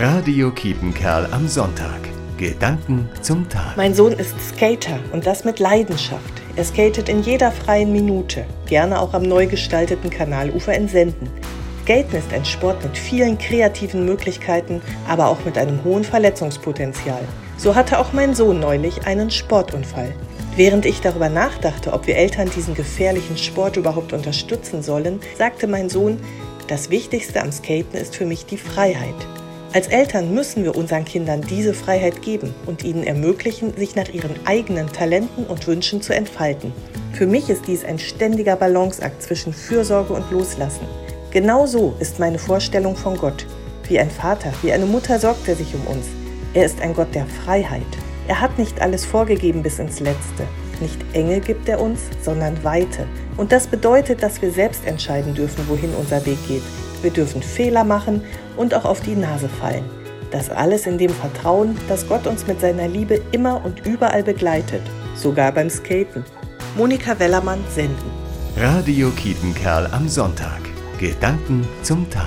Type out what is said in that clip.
Radio Kiepenkerl am Sonntag. Gedanken zum Tag. Mein Sohn ist Skater und das mit Leidenschaft. Er skatet in jeder freien Minute, gerne auch am neu gestalteten Kanalufer in Senden. Skaten ist ein Sport mit vielen kreativen Möglichkeiten, aber auch mit einem hohen Verletzungspotenzial. So hatte auch mein Sohn neulich einen Sportunfall. Während ich darüber nachdachte, ob wir Eltern diesen gefährlichen Sport überhaupt unterstützen sollen, sagte mein Sohn, das Wichtigste am Skaten ist für mich die Freiheit. Als Eltern müssen wir unseren Kindern diese Freiheit geben und ihnen ermöglichen, sich nach ihren eigenen Talenten und Wünschen zu entfalten. Für mich ist dies ein ständiger Balanceakt zwischen Fürsorge und Loslassen. Genau so ist meine Vorstellung von Gott. Wie ein Vater, wie eine Mutter sorgt er sich um uns. Er ist ein Gott der Freiheit. Er hat nicht alles vorgegeben bis ins Letzte. Nicht Enge gibt er uns, sondern Weite. Und das bedeutet, dass wir selbst entscheiden dürfen, wohin unser Weg geht. Wir dürfen Fehler machen und auch auf die Nase fallen. Das alles in dem Vertrauen, dass Gott uns mit seiner Liebe immer und überall begleitet, sogar beim Skaten. Monika Wellermann senden. Radio Kiepenkerl am Sonntag. Gedanken zum Tag.